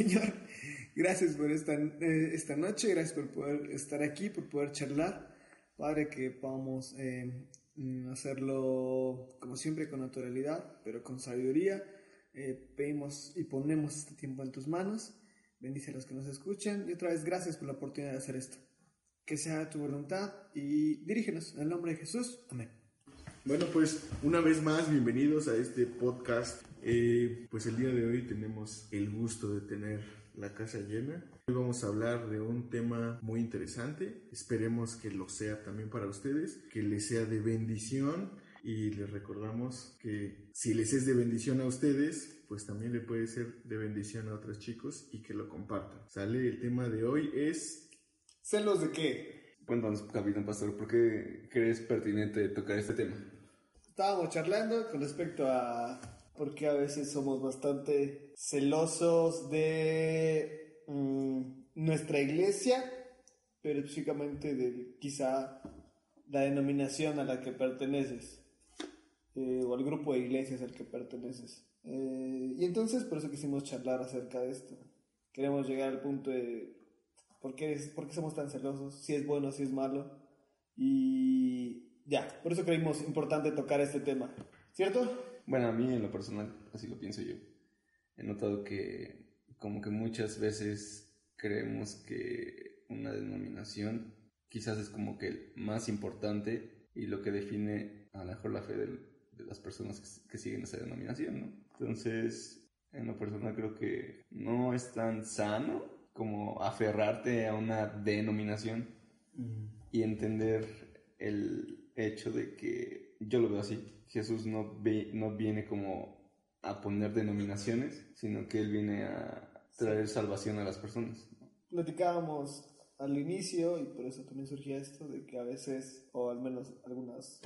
Señor, gracias por esta, eh, esta noche, gracias por poder estar aquí, por poder charlar. Padre, que podamos eh, mm, hacerlo como siempre con naturalidad, pero con sabiduría. Eh, pedimos y ponemos este tiempo en tus manos. Bendice a los que nos escuchan y otra vez gracias por la oportunidad de hacer esto. Que sea tu voluntad y dirígenos en el nombre de Jesús. Amén. Bueno, pues una vez más, bienvenidos a este podcast. Eh, pues el día de hoy tenemos el gusto de tener la casa llena. Hoy vamos a hablar de un tema muy interesante. Esperemos que lo sea también para ustedes, que les sea de bendición y les recordamos que si les es de bendición a ustedes, pues también le puede ser de bendición a otros chicos y que lo compartan. Sale, el tema de hoy es... ¿Celos de qué? Cuéntanos, capitán pastor, ¿por qué crees pertinente tocar este tema? Estábamos charlando con respecto a por qué a veces somos bastante celosos de mm, nuestra iglesia, pero específicamente de quizá la denominación a la que perteneces eh, o al grupo de iglesias al que perteneces. Eh, y entonces por eso quisimos charlar acerca de esto. Queremos llegar al punto de por qué, por qué somos tan celosos, si es bueno, si es malo. Y ya, por eso creímos importante tocar este tema. ¿Cierto? Bueno, a mí en lo personal, así lo pienso yo. He notado que como que muchas veces creemos que una denominación quizás es como que el más importante y lo que define a lo mejor la fe del, de las personas que, siguen esa denominación, ¿no? Entonces, en lo personal creo que no es tan sano como aferrarte a una denominación y entender el hecho de que yo lo veo así. Jesús no, ve, no viene como a poner denominaciones, sino que Él viene a traer salvación a las personas. Platicábamos al inicio, y por eso también surgía esto, de que a veces, o al menos algunas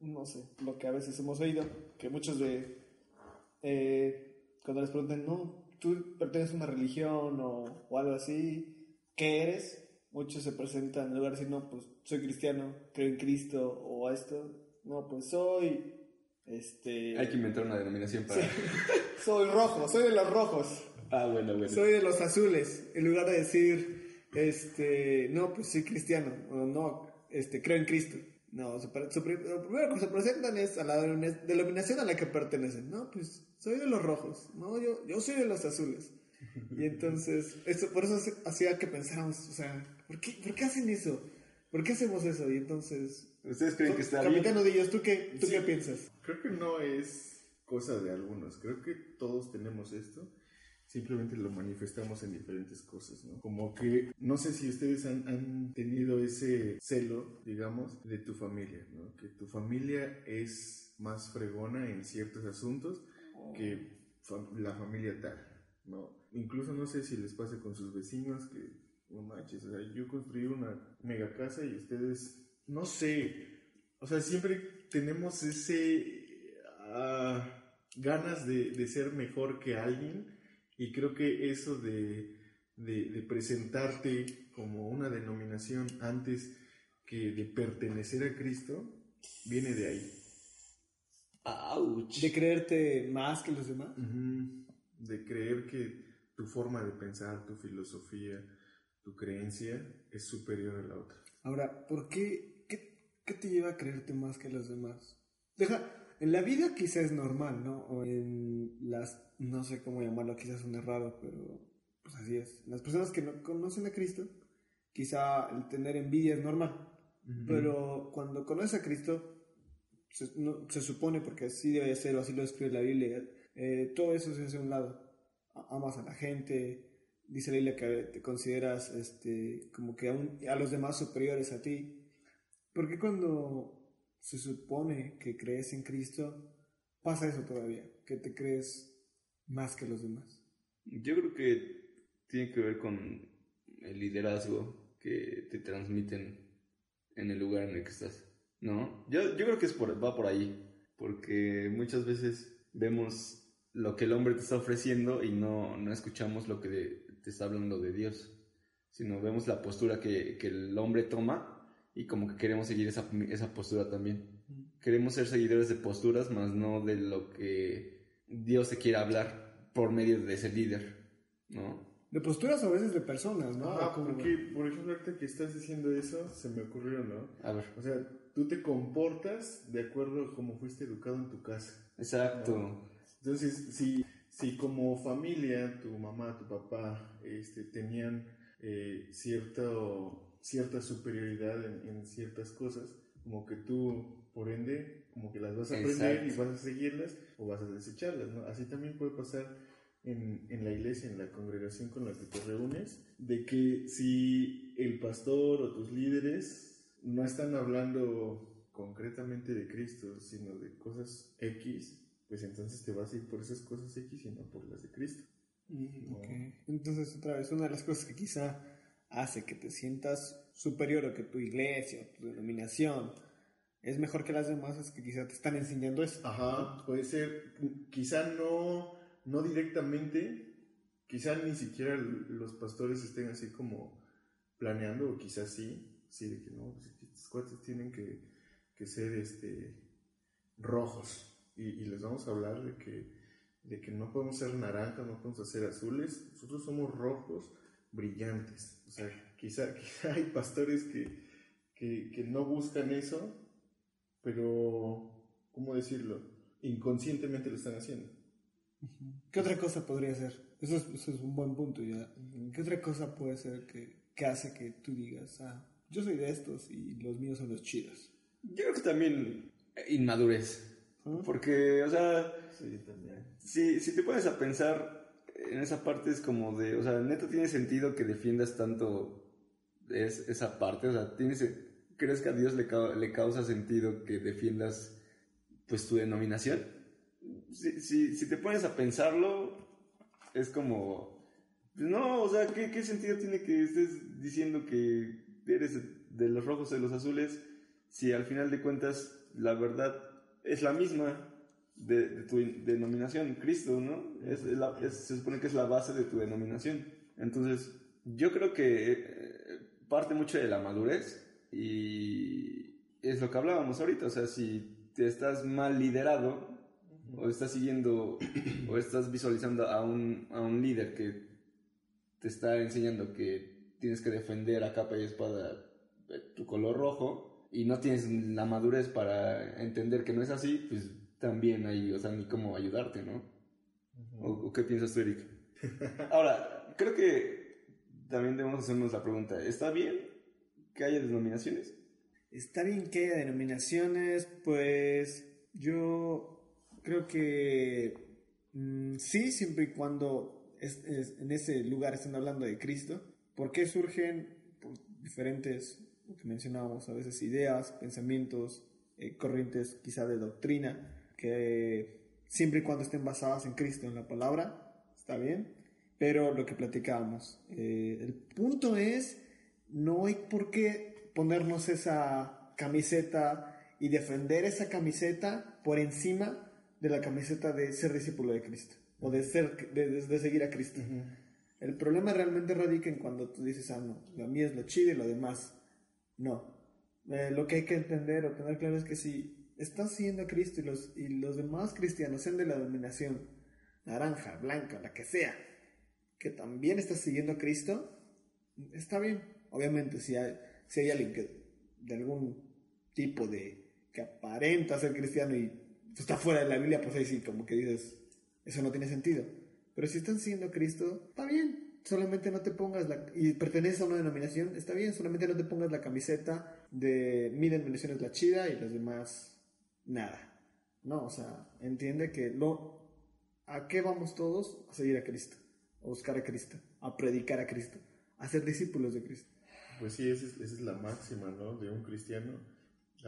no sé, lo que a veces hemos oído, que muchos de, eh, cuando les preguntan, no, tú perteneces a una religión o, o, algo así, ¿qué eres? Muchos se presentan en lugar de decir, no, pues soy cristiano, creo en Cristo o a esto, no, pues soy, este... Hay que inventar una denominación para... soy rojo, soy de los rojos. Ah, bueno, bueno. Soy de los azules, en lugar de decir, este, no, pues soy cristiano, o no, este, creo en Cristo. No, su, lo primero que se presentan es a la denominación a la que pertenecen. No, pues soy de los rojos. No, yo, yo soy de los azules. Y entonces, eso, por eso hacía que pensáramos, o sea, ¿por qué, ¿por qué hacen eso? ¿Por qué hacemos eso? Y entonces... ¿Ustedes creen que está bien? Capitán Odillos, ¿tú, qué, tú qué piensas? Creo que no es cosa de algunos. Creo que todos tenemos esto simplemente lo manifestamos en diferentes cosas, ¿no? Como que no sé si ustedes han, tenido ese celo, digamos, de tu familia, ¿no? Que tu familia es más fregona en ciertos asuntos que la familia tal, ¿no? Incluso no sé si les pasa con sus vecinos que, no manches, o sea, yo construí una mega casa y ustedes, no sé, o sea, siempre tenemos ese... Uh, ganas de, de ser mejor que alguien y creo que eso de, de, presentarte como una denominación antes que de pertenecer a Cristo viene de ahí. De creerte más que los demás. De creer que tu forma de pensar, tu filosofía, tu creencia es superior a la otra. Ahora, ¿por qué? ¿Qué, te lleva a creerte más que los demás? Deja, en la vida quizás es normal, ¿no? O en las, no sé cómo llamarlo, quizás es raro, pero pues así es. Las personas que no conocen a Cristo, quizá el tener envidia es normal. Pero cuando conoces a Cristo, se, se, supone, porque así debe ser, o así lo escribe la Biblia, eh, todo eso se hace a un lado. Amas a la gente, dice la Biblia que te consideras este, como que a, a los demás superiores a ti. Porque cuando se supone que crees en Cristo, pasa eso todavía, que te crees más que los demás. Yo creo que tiene que ver con el liderazgo que te transmiten en el lugar en el que estás, ¿no? Yo, yo creo que es por, va por ahí, porque muchas veces vemos lo que el hombre te está ofreciendo y no, no escuchamos lo que te está hablando de Dios, sino vemos la postura que, que el hombre toma y como que queremos seguir esa, esa postura también. Queremos ser seguidores de posturas, más no de lo que Dios te quiere hablar por medio de ese líder. ¿no? De posturas a veces de personas, ¿no? Ah, Como- porque, por ejemplo, ahorita que estás diciendo eso, se me ocurrió, ¿no? A ver. O sea, tú te comportas de acuerdo a cómo fuiste educado en tu casa. Exacto. Entonces, si, si como familia, tu mamá, tu papá, este, tenían eh, cierto, cierta superioridad en, en ciertas cosas, como que tú, por ende, como que las vas a aprender y vas a seguirlas o vas a desecharlas, ¿no? Así también puede pasar en, en la iglesia, en la congregación con la que te reúnes, de que si el pastor o tus líderes no están hablando concretamente de Cristo, sino de cosas X, pues entonces te vas a ir por esas cosas X y no por las de Cristo. Mm. Entonces, otra vez, una de las cosas que quizá hace que te sientas superior o que tu iglesia o tu denominación es mejor que las demás es que quizá te están enseñando eso. Ajá, puede ser, quizá no, no directamente, quizá ni siquiera los pastores estén así como planeando, o quizás sí, sí, de que no, pues estos cuates tienen que, que ser este, rojos, y, y les vamos a hablar de que, de que no podemos ser naranjas, no podemos ser azules, nosotros somos rojos brillantes, o sea, quizá, quizá hay pastores que, que, que no buscan eso, pero, ¿cómo decirlo? Inconscientemente lo están haciendo. ¿Qué otra cosa podría ser? Eso es, eso es un buen punto ya. ¿Qué otra cosa puede ser que, que hace que tú digas, ah, yo soy de estos y los míos son los chidos? Yo creo que también inmadurez. ¿Ah? Porque, o sea, Sí, también. si, si te pones a pensar en esa parte es como de, o sea, neta tiene sentido que defiendas tanto es, esa parte, o sea, tienes, ¿crees que a Dios le, le causa sentido que defiendas pues tu denominación? Si, si, si te pones a pensarlo, es como, pues, no, o sea, ¿qué, ¿qué sentido tiene que estés diciendo que eres de los rojos de los azules si al final de cuentas la verdad es la misma? De, de tu denominación, Cristo, ¿no? Es, es la- es- se supone que es la base de tu denominación. Entonces, yo creo que eh, parte mucho de la madurez y es lo que hablábamos ahorita, o sea, si te estás mal liderado o estás siguiendo o estás visualizando a un, a un líder que te está enseñando que tienes que defender a capa y espada eh, tu color rojo y no tienes la madurez para entender que no es así, pues también hay, o sea, ni cómo ayudarte, ¿no? ¿O, o qué piensas tú, Eric? Ahora, creo que también debemos hacernos la pregunta, ¿está bien que haya denominaciones? Está bien que haya denominaciones, pues yo creo que mm, sí, siempre y cuando es- es- en ese lugar estén hablando de Cristo. ¿Por qué surgen por diferentes, lo que mencionábamos a veces, ideas, pensamientos, eh, corrientes quizá de doctrina, que siempre y cuando estén basadas en Cristo, en la palabra, está bien. Pero lo que platicábamos, eh, el punto es, no hay por qué ponernos esa camiseta y defender esa camiseta por encima de la camiseta de ser discípulo de Cristo o de, ser, de, de- de seguir a Cristo. El problema realmente radica en cuando tú dices, ah, no, lo mío es lo chido y lo demás no. Eh, lo que hay que entender o tener claro es que si estás siguiendo a Cristo y los, y los demás cristianos, sean de la denominación naranja, blanca, la que sea, que también estás siguiendo a Cristo, está bien. Obviamente, si hay, si hay alguien de algún tipo de que aparenta ser cristiano y está fuera de la Biblia, pues ahí sí, como que dices, eso no tiene sentido. Pero si están siguiendo a Cristo, está bien. Solamente no te pongas la... Y perteneces a una denominación, está bien. Solamente no te pongas la camiseta de mi denominación es la chida y los demás nada. No, o sea, entiende que lo... ¿A qué vamos todos? A seguir a Cristo. A buscar a Cristo. A predicar a Cristo. A ser discípulos de Cristo. Pues sí, esa es, esa es la máxima, ¿no? De un cristiano.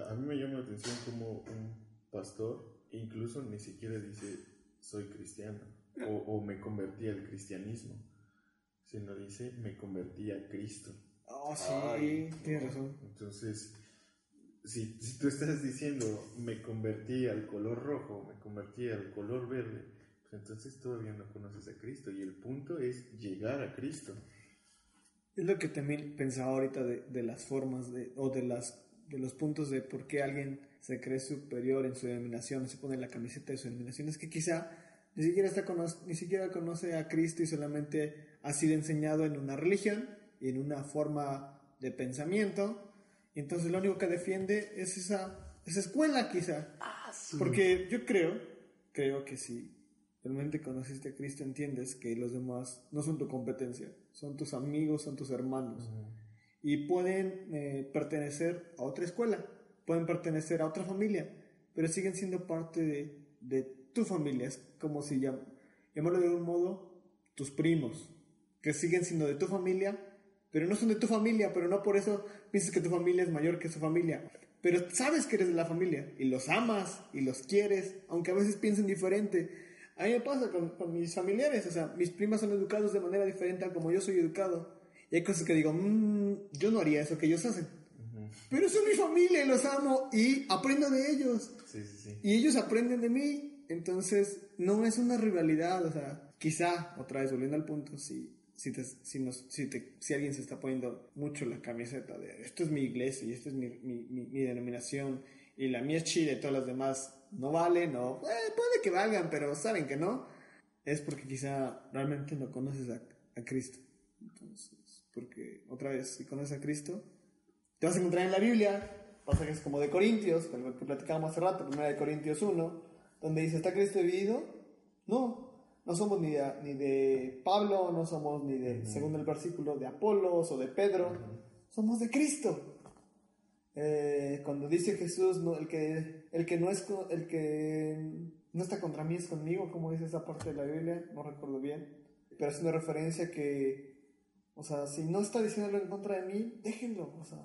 A mí me llama la atención como un pastor incluso ni siquiera dice soy cristiano o, o me convertí al cristianismo, sino dice me convertí a Cristo. Oh, sí, Ay, tienes razón. Entonces, si, tú estás diciendo me convertí al color rojo, me convertí al color verde, pues entonces todavía no conoces a Cristo. Y el punto es llegar a Cristo. Es lo que también pensaba ahorita de, de las formas o de, las, de los puntos de por qué alguien se cree superior en su denominación, se pone la camiseta de su denominación. Es que quizá ni siquiera, está ni siquiera conoce a Cristo y solamente ha sido enseñado en una religión y en una forma de pensamiento. Y entonces lo único que defiende es esa, esa escuela quizá. Porque yo creo, creo que si realmente conociste a Cristo entiendes que los demás no son tu competencia, son tus amigos, son tus hermanos. Y pueden eh, pertenecer a otra escuela, pueden pertenecer a otra familia, pero siguen siendo parte de, de tu familia. Es como si llam- llamarlo de un modo tus primos, que siguen siendo de tu familia, pero no son de tu familia, pero no por eso piensas que tu familia es mayor que su familia. Pero sabes que eres de la familia y los amas y los quieres, aunque a veces piensen diferente. A mí me pasa con, con mis familiares, o sea, mis primas son educados de manera diferente a como yo soy educado. Y hay cosas que digo, "Mm, yo no haría eso que ellos hacen. Pero son mi familia y los amo y aprendo de ellos. Sí, sí, sí. Y ellos aprenden de mí. Entonces, no es una rivalidad. O sea, quizá, otra vez volviendo al punto, si, si, si, nos- si, te- si alguien se está poniendo mucho la camiseta de esto es mi iglesia y esta es mi, mi, mi- mi denominación y la mía es chile todas las demás no valen o eh, puede que valgan, pero saben que no, es porque quizá realmente no conoces a, a Cristo. Entonces, porque otra vez, si conoces a Cristo, te vas a encontrar en la Biblia pasajes como de Corintios, que platicábamos hace rato, primera de Corintios 1, donde dice, ¿está Cristo dividido? No, no somos ni de, ni de Pablo, no somos ni de, según el versículo, de Apolos o de Pedro, somos de Cristo. Eh, cuando dice Jesús, no, el, que, el, que no es, el que no está contra mí es conmigo, como dice esa parte de la Biblia, no recuerdo bien, pero es una referencia que, o sea, si no está diciéndolo en contra de mí, déjenlo, o sea,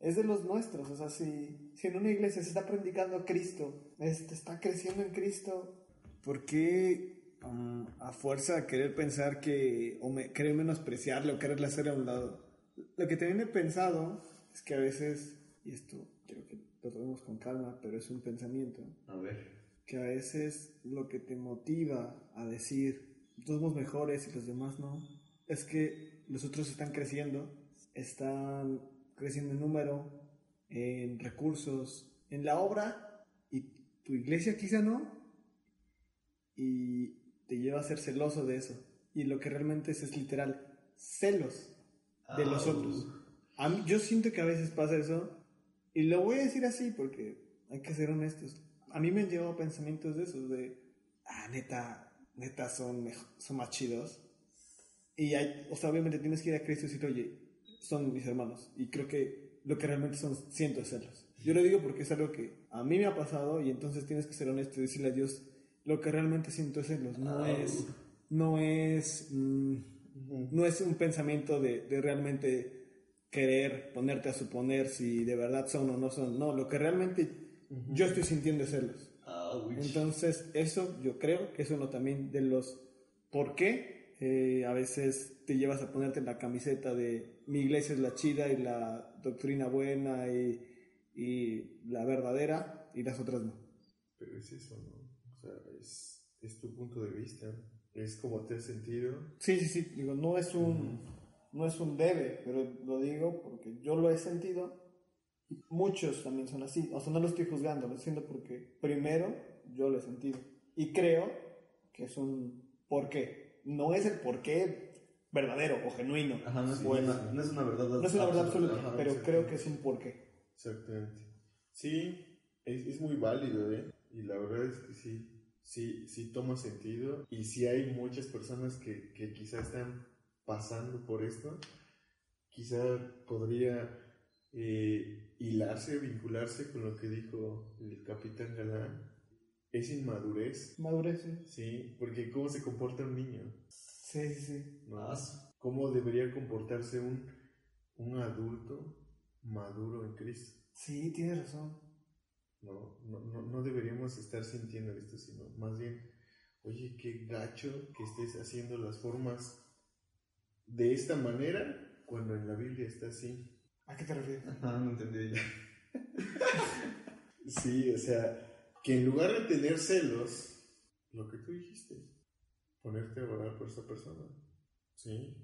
es de los nuestros. O sea, si, si en una iglesia se está predicando a Cristo, este, está creciendo en Cristo, ¿por qué um, a fuerza de querer pensar que, o me- querer menospreciarle o quererle hacer a un lado? Lo que también he pensado es que a veces, y esto creo que lo tomemos con calma, pero es un pensamiento, A ver. que a veces lo que te motiva a decir somos mejores y los demás no, es que los otros están creciendo, están creciendo en número, en recursos, en la obra, y tu iglesia quizá no, y te lleva a ser celoso de eso. Y lo que realmente es es literal, celos de los otros. A mí- yo siento que a veces pasa eso, y lo voy a decir así porque hay que ser honestos. A mí me han llevado pensamientos de esos, de, ah, neta, neta, son, mejo- son más chidos. Y hay, o sea, obviamente tienes que ir a Cristo y decir, oye, son mis hermanos. Y creo que lo que realmente son, siento es celos. Yo lo digo porque es algo que a mí me ha pasado y entonces tienes que ser honesto y decirle a Dios, lo que realmente siento es celos. No es, no es, mm, no es un pensamiento de, de realmente querer ponerte a suponer si de verdad son o no son. No, lo que realmente yo estoy sintiendo es celos. Entonces, eso yo creo que es uno también de los por qué eh, a veces te llevas a ponerte la camiseta de mi iglesia es la chida y la doctrina buena y, y la verdadera y las otras no. Pero es eso, ¿no? O sea, es, es tu punto de vista. Es como te has sentido. Sí, sí, sí, digo, no es un, no es un debe, pero lo digo porque yo lo he sentido. Muchos también son así, o sea, no lo estoy juzgando, lo siento porque primero yo lo he sentido. Y creo que es un porqué. No es el porqué verdadero o genuino. Ajá, no es, una, no es una verdad no es una verdad absoluta, Ajá, pero creo que es un porqué. Exactamente. Sí, es, es muy válido, ¿eh? Y la verdad es que sí, sí, sí toma sentido. Y sí hay muchas personas que, que quizá están pasando por esto. Quizá podría eh, hilarse, vincularse con lo que dijo el capitán Galán. Es inmadurez, Madurez, sí. sí, porque cómo se comporta un niño. Sí, sí, sí. ¿no? ¿Cómo debería comportarse un, un adulto maduro en Cristo? Sí, tienes razón. No, no, no, no deberíamos estar sintiendo esto, sino más bien, oye, qué gacho que estés haciendo las formas de esta manera cuando en la Biblia está así. ¿A qué te refieres? Ajá, no entendí ya. Sí, o sea, que en lugar de tener celos, lo que tú dijiste, ponerte a orar por esa persona. Sí,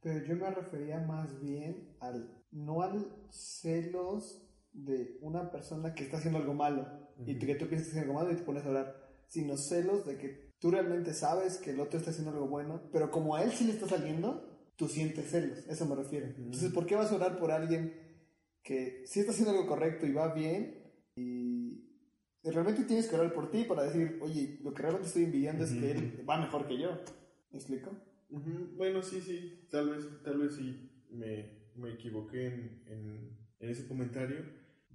Pero yo me refería más bien al, no al celos de una persona que está haciendo algo malo y Ujú. que tú piensas que algo malo y te pones a orar, sino celos de que tú realmente sabes que el otro está haciendo algo bueno, pero como a él sí le está saliendo, tú sientes celos, eso me refiero. Entonces, ¿por qué vas a orar por alguien que sí está haciendo algo correcto y va bien y realmente tienes que orar por ti para decir, oye, lo que realmente estoy envidiando es que él va mejor que yo? ¿Me explico? Bueno, sí, sí, tal vez, tal vez sí me, me equivoqué en, en, en, ese comentario,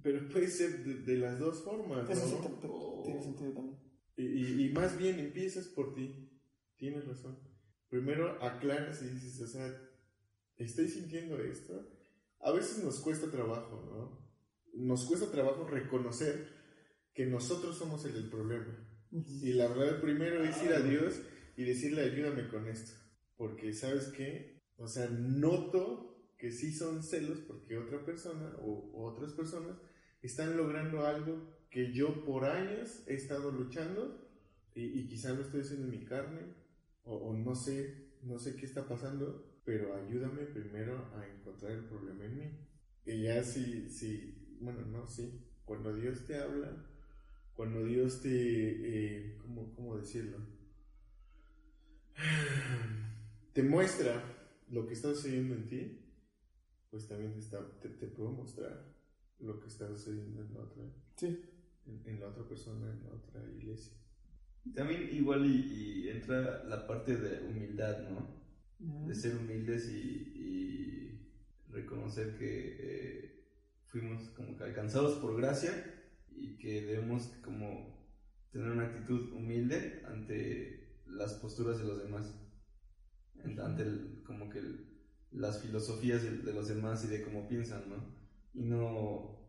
pero puede ser de, las dos formas. Eso sí, tiene sentido también. Y, y, más bien empiezas por ti, tienes razón. Primero aclaras y dices, o sea, estoy sintiendo esto. A veces nos cuesta trabajo, ¿no? Nos cuesta trabajo reconocer que nosotros somos el, problema. Y la verdad, primero es ir a Dios y decirle, ayúdame con esto. Porque, ¿sabes qué? O sea, noto que sí son celos porque otra persona o, otras personas están logrando algo que yo por años he estado luchando y, y quizá lo estoy haciendo en mi carne o, no sé, no sé qué está pasando, pero ayúdame primero a encontrar el problema en mí. Y ya si, si bueno, no, sí, cuando Dios te habla, cuando Dios te, eh, ¿cómo, ¿cómo decirlo? te muestra lo que está sucediendo en ti, pues también te, está, te, puedo mostrar lo que está sucediendo en la otra, sí. en, la otra persona, en la otra iglesia. También igual y, entra la parte de humildad, ¿no? De ser humildes y, reconocer que eh, fuimos como que alcanzados por gracia y que debemos como tener una actitud humilde ante las posturas de los demás, ante como que las filosofías de, los demás y de cómo piensan, ¿no? Y no,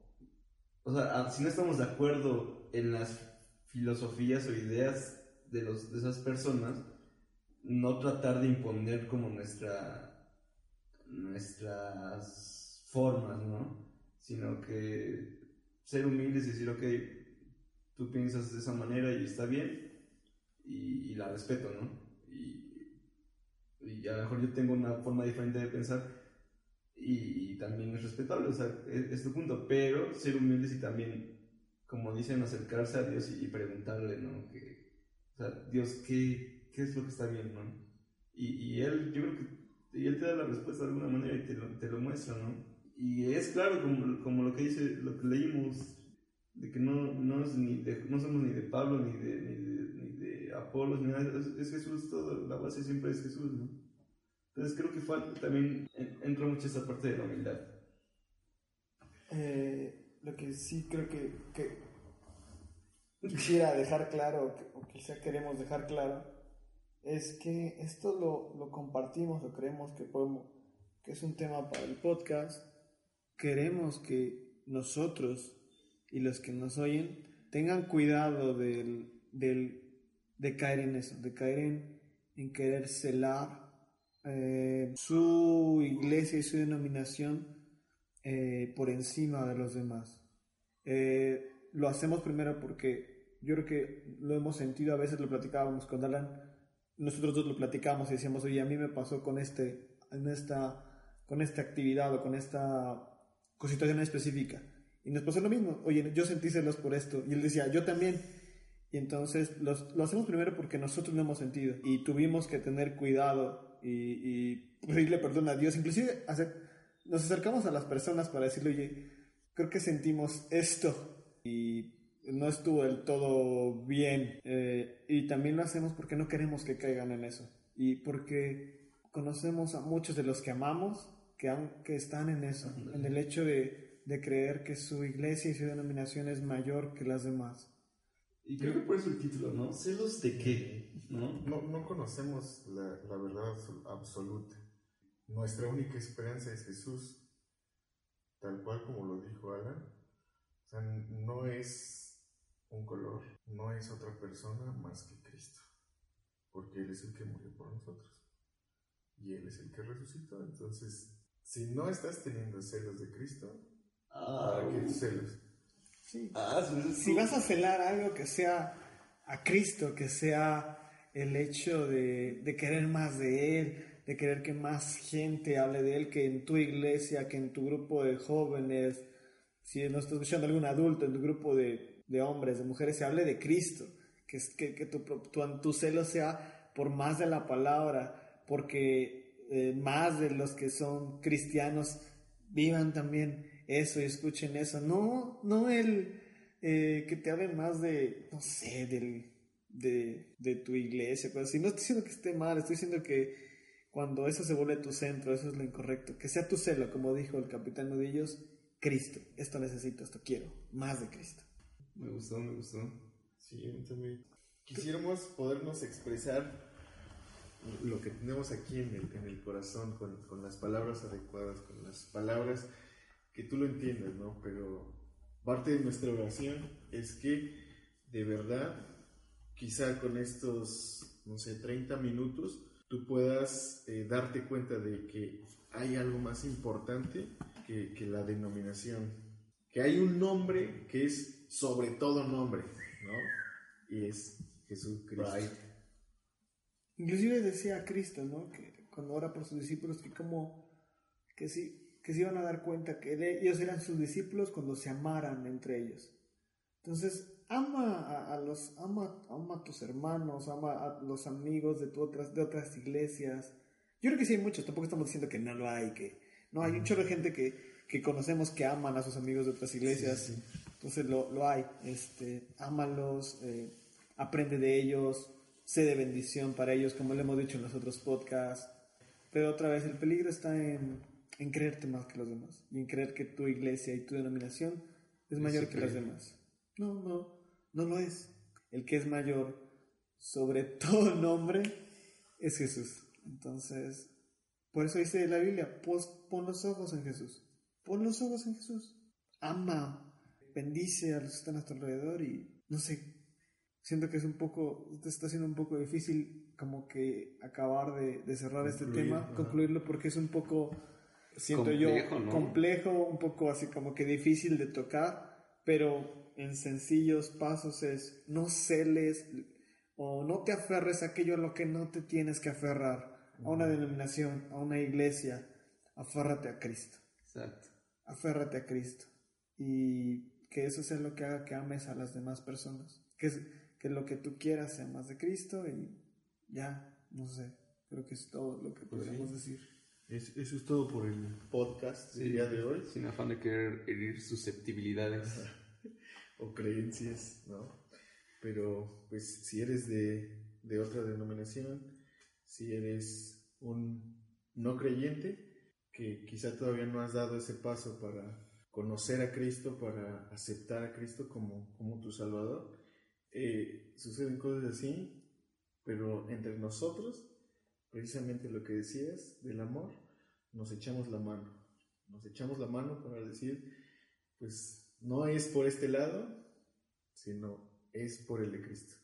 o sea, si no estamos de acuerdo en las filosofías o ideas de, los, de esas personas, no tratar de imponer como nuestra, nuestras formas, ¿no? Sino que ser humildes y decir, ok, tú piensas de esa manera y está bien, y, la respeto, ¿no? Y, a lo mejor yo tengo una forma diferente de pensar y, también es respetable, o sea, es, tu punto, pero ser humildes y también, como dicen, acercarse a Dios y, preguntarle, ¿no? Que, o sea, Dios, ¿qué, ¿qué, es lo que está bien, ¿no? Y, y Él, yo creo que y Él te da la respuesta de alguna manera y te lo, te lo muestra, ¿no? Y es claro, como, como lo que dice, lo que leímos, de que no, no, es ni no somos ni de Pablo ni de, ni de Apolos, es, Jesús todo, la base siempre es Jesús, ¿no? Entonces creo que falta también, entra mucho esa parte de la humildad. Eh, lo que sí creo que, que quisiera dejar claro, o quizá queremos dejar claro, es que esto lo, lo compartimos o creemos que podemos, que es un tema para el podcast. Queremos que nosotros y los que nos oyen tengan cuidado del, del de caer en eso, de caer en, en querer celar eh, su iglesia y su denominación eh, por encima de los demás. Eh, lo hacemos primero porque yo creo que lo hemos sentido, a veces lo platicábamos con Alan, nosotros dos lo platicábamos y decíamos, oye, a mí me pasó con, este, en esta, con esta actividad o con esta situación específica. Y nos pasó lo mismo, oye, yo sentí celos por esto. Y él decía, yo también. Y entonces lo hacemos primero porque nosotros lo hemos sentido y tuvimos que tener cuidado y, y pedirle perdón a Dios. Inclusive nos acercamos a las personas para decirle, oye, creo que sentimos esto y no estuvo del todo bien. Eh, y también lo hacemos porque no queremos que caigan en eso. Y porque conocemos a muchos de los que amamos que, han, que están en eso, en el hecho de, de creer que su iglesia y su denominación es mayor que las demás. Y creo que por eso el título, ¿no? ¿Celos de qué? ¿No? No, no conocemos la, la verdad absoluta. Nuestra única esperanza es Jesús, tal cual como lo dijo Alan. O sea, no es un color, no es otra persona más que Cristo, porque Él es el que murió por nosotros y Él es el que resucitó. Entonces, si no estás teniendo celos de Cristo, ¿para qué celos? Ah, si vas a celar algo que sea a Cristo, que sea el hecho de, de, querer más de Él, de querer que más gente hable de Él, que en tu iglesia, que en tu grupo de jóvenes, si no estás escuchando algún adulto, en tu grupo de, de hombres, de mujeres, se hable de Cristo, que, que, que tu, tu, tu, celo sea por más de la palabra, porque eh, más de los que son cristianos vivan también eso y escuchen eso. No, no el eh, que te hablen más de, no sé, del, de, de tu iglesia, pero si no estoy diciendo que esté mal, estoy diciendo que cuando eso se vuelve tu centro, eso es lo incorrecto. Que sea tu celo, como dijo el capitán Nudillos, Cristo. Esto necesito, esto quiero. Más de Cristo. Me gustó, me gustó. Sí, también. Quisiéramos podernos expresar lo que tenemos aquí en el, en el corazón, con, con, las palabras adecuadas, con las palabras que tú lo entiendas, ¿no? Pero parte de nuestra oración es que de verdad, quizá con estos, no sé, 30 minutos, tú puedas eh, darte cuenta de que hay algo más importante que, que, la denominación, que hay un nombre que es sobre todo nombre, ¿no? Y es Jesucristo. Inclusive decía Cristo, ¿no? Que cuando ora por sus discípulos, que como que sí, que se iban a dar cuenta que ellos eran sus discípulos cuando se amaran entre ellos. Entonces, ama a, los, ama, ama, a tus hermanos, ama a los amigos de, tu otras, de otras iglesias. Yo creo que sí hay muchos, tampoco estamos diciendo que no lo hay, que no hay un chorro de gente que, que conocemos que aman a sus amigos de otras iglesias, entonces lo, lo, hay, este, ámalos, eh, aprende de ellos, sé de bendición para ellos, como le hemos dicho en los otros podcasts, pero otra vez el peligro está en, en creerte más que los demás y en creer que tu iglesia y tu denominación es mayor que las demás. No, no, no lo es. El que es mayor sobre todo nombre es Jesús. Entonces, por eso dice la Biblia, pon los ojos en Jesús. Pon los ojos en Jesús. Ama, bendice a los que están a tu alrededor y no sé, siento que es un poco, te está siendo un poco difícil como que acabar de, cerrar este tema, concluirlo porque es un poco, siento yo, complejo, un poco así como que difícil de tocar, pero en sencillos pasos es no celes o no te aferres a aquello a lo que no te tienes que aferrar, a una denominación, a una iglesia, aférrate a Cristo. Exacto. Aférrate a Cristo. Y que eso sea lo que haga que ames a las demás personas. Que, que lo que tú quieras sea más de Cristo y ya, no sé, creo que es todo lo que pues podemos decir. Eso es todo por el podcast del día de hoy. Sin afán de querer herir susceptibilidades o creencias, ¿no? Pero pues si eres de, de otra denominación, si eres un no creyente, que quizá todavía no has dado ese paso para conocer a Cristo, para aceptar a Cristo como, como tu Salvador, eh, suceden cosas así, pero entre nosotros, precisamente lo que decías del amor, nos echamos la mano, nos echamos la mano para decir, pues no es por este lado, sino es por el de Cristo.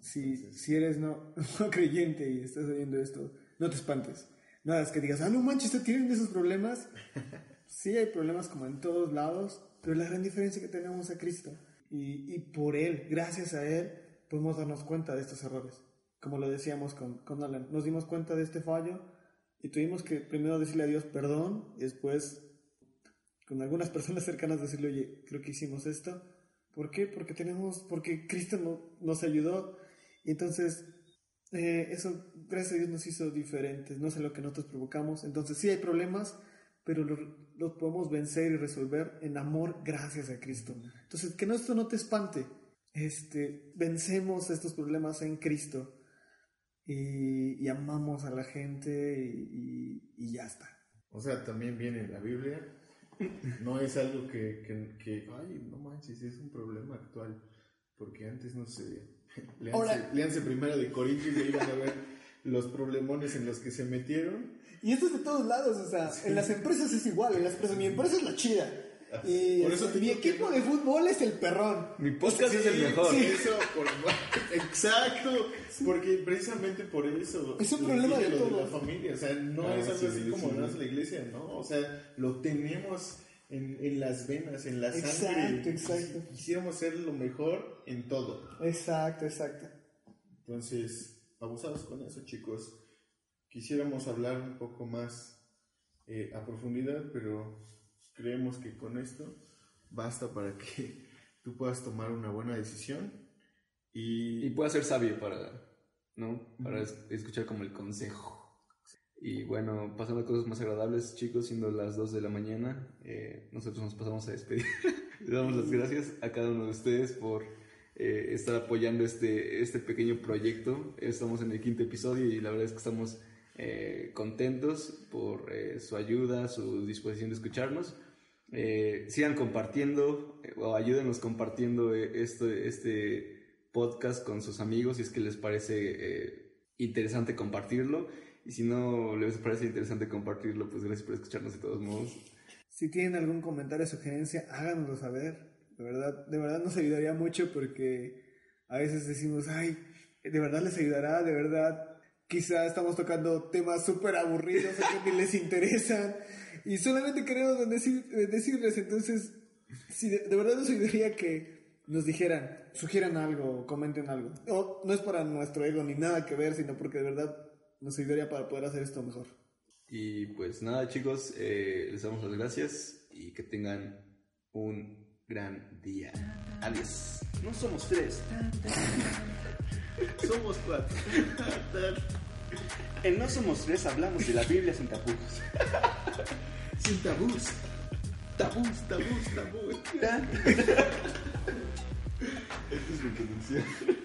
Si, eres no, creyente y estás oyendo esto, no te espantes. Nada, es que digas, ah, no manches, tienen esos problemas? sí, hay problemas como en todos lados, pero la gran diferencia es que tenemos a Cristo. Y, y, por Él, gracias a Él, podemos darnos cuenta de estos errores. Como lo decíamos con, con Alan, nos dimos cuenta de este fallo y tuvimos que primero decirle a Dios perdón y después con algunas personas cercanas decirle, oye, creo que hicimos esto. ¿Por qué? Porque tenemos, porque Cristo no, nos ayudó. Y entonces, eh, eso, gracias a Dios, nos hizo diferentes. No sé lo que nosotros provocamos. Entonces, sí hay problemas, pero los, podemos vencer y resolver en amor gracias a Cristo. Entonces, que esto no te espante. Este, vencemos estos problemas en Cristo y, amamos a la gente y, y ya está. O sea, también viene en la Biblia no es algo que, que, que, ay, no manches, es un problema actual, porque antes no se... Leanse, primero de Corintios y ahí van a ver los problemones en los que se metieron. Y esto es de todos lados, o sea, en las empresas es igual, en las empresas, mi empresa es la chida. Y por eso mi equipo de fútbol es el perrón. Mi podcast es el mejor. Eso, exacto. Porque precisamente por eso. Es un problema de todo. la familia. O sea, no ah, es algo así como es la iglesia, ¿no? O sea, lo tenemos en, en las venas, en la sangre. Exacto, exacto. Quisiéramos ser lo mejor en todo. Exacto, exacto. Entonces, abusados con eso, chicos. Quisiéramos hablar un poco más eh, a profundidad, pero creemos que con esto basta para que tú puedas tomar una buena decisión Y, Y puede ser sabio para, ¿no? Para es- escuchar como el consejo. Y bueno, pasando a cosas más agradables, chicos, siendo las 2 de la mañana, eh, nosotros nos pasamos a despedir. Le damos las gracias a cada uno de ustedes por eh, estar apoyando este, este pequeño proyecto. Estamos en el quinto episodio y la verdad es que estamos eh, contentos por eh, su ayuda, su disposición de escucharnos. Eh, sigan compartiendo o ayúdenos compartiendo este, este podcast con sus amigos si es que les parece interesante compartirlo. Y si no les parece interesante compartirlo, pues gracias por escucharnos de todos modos. Si tienen algún comentario o sugerencia, háganoslo saber. De verdad, de verdad nos ayudaría mucho porque a veces decimos, ay, de verdad les ayudará, de verdad. Quizá estamos tocando temas súper aburridos que ni les interesan y solamente queremos bendecir- bendecirles. Entonces, si de, de verdad nos ayudaría que nos dijeran, sugieran algo, comenten algo. No, no es para nuestro ego ni nada que ver, sino porque de verdad nos ayudaría para poder hacer esto mejor. Y pues nada, chicos, eh, les damos las gracias y que tengan un gran día. Adiós. No somos tres. somos cuatro. En No Somos Tres hablamos de la Biblia sin tapujos. Sin tabús. Tabús, tabús, tabús. Esta es mi.